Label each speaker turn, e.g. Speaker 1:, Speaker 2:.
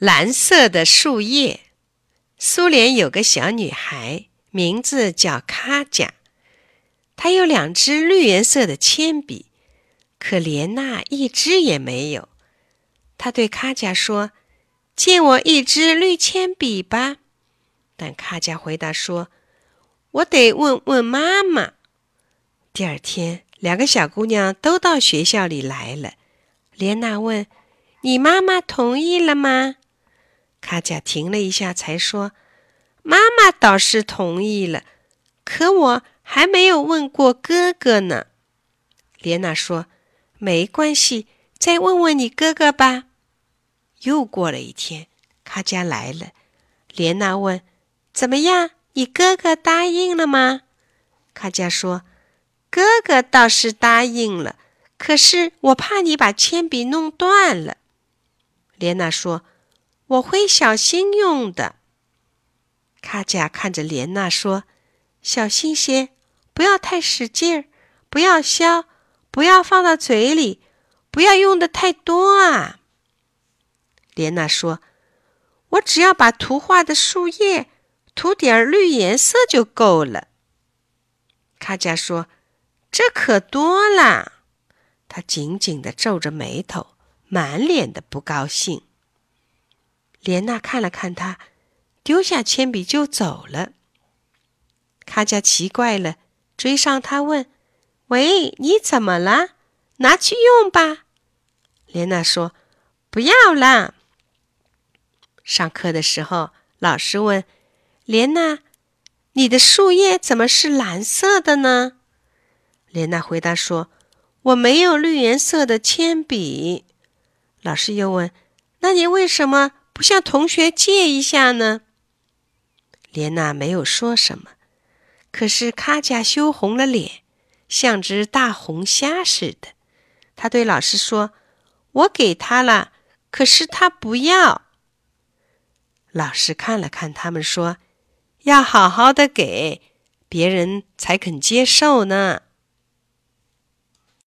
Speaker 1: 蓝色的树叶。苏联有个小女孩，名字叫卡贾，她有两支绿颜色的铅笔，可莲娜一支也没有。她对卡贾说：“借我一支绿铅笔吧。”但卡贾回答说：“我得问问妈妈。”第二天，两个小姑娘都到学校里来了。莲娜问：“你妈妈同意了吗？”卡贾停了一下，才说：“妈妈倒是同意了，可我还没有问过哥哥呢。”莲娜说：“没关系，再问问你哥哥吧。”又过了一天，卡贾来了。莲娜问：“怎么样？你哥哥答应了吗？”卡贾说：“哥哥倒是答应了，可是我怕你把铅笔弄断了。”莲娜说。我会小心用的。卡贾看着莲娜说：“小心些，不要太使劲儿，不要削，不要放到嘴里，不要用的太多啊。”莲娜说：“我只要把图画的树叶涂点绿颜色就够了。”卡贾说：“这可多啦！”他紧紧的皱着眉头，满脸的不高兴。莲娜看了看他，丢下铅笔就走了。卡佳奇怪了，追上他问：“喂，你怎么了？拿去用吧。”莲娜说：“不要啦。”上课的时候，老师问莲娜：“你的树叶怎么是蓝色的呢？”莲娜回答说：“我没有绿颜色的铅笔。”老师又问：“那你为什么？”不向同学借一下呢？莲娜没有说什么，可是卡贾羞红了脸，像只大红虾似的。他对老师说：“我给他了，可是他不要。”老师看了看他们，说：“要好好的给，别人才肯接受呢。”